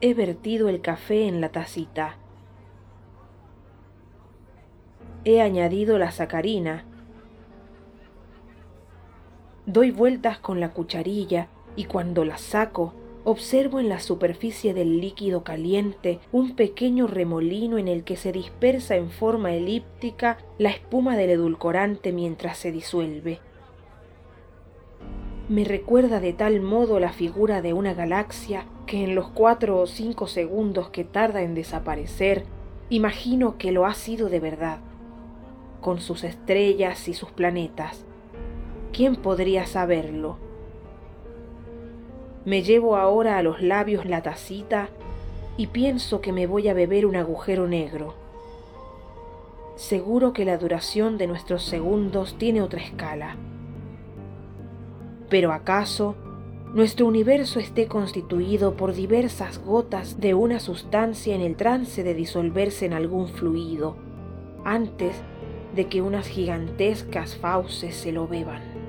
he vertido el café en la tacita. He añadido la sacarina. Doy vueltas con la cucharilla y cuando la saco observo en la superficie del líquido caliente un pequeño remolino en el que se dispersa en forma elíptica la espuma del edulcorante mientras se disuelve. Me recuerda de tal modo la figura de una galaxia que en los cuatro o cinco segundos que tarda en desaparecer, imagino que lo ha sido de verdad, con sus estrellas y sus planetas. ¿Quién podría saberlo? Me llevo ahora a los labios la tacita y pienso que me voy a beber un agujero negro. Seguro que la duración de nuestros segundos tiene otra escala. Pero acaso nuestro universo esté constituido por diversas gotas de una sustancia en el trance de disolverse en algún fluido, antes de que unas gigantescas fauces se lo beban.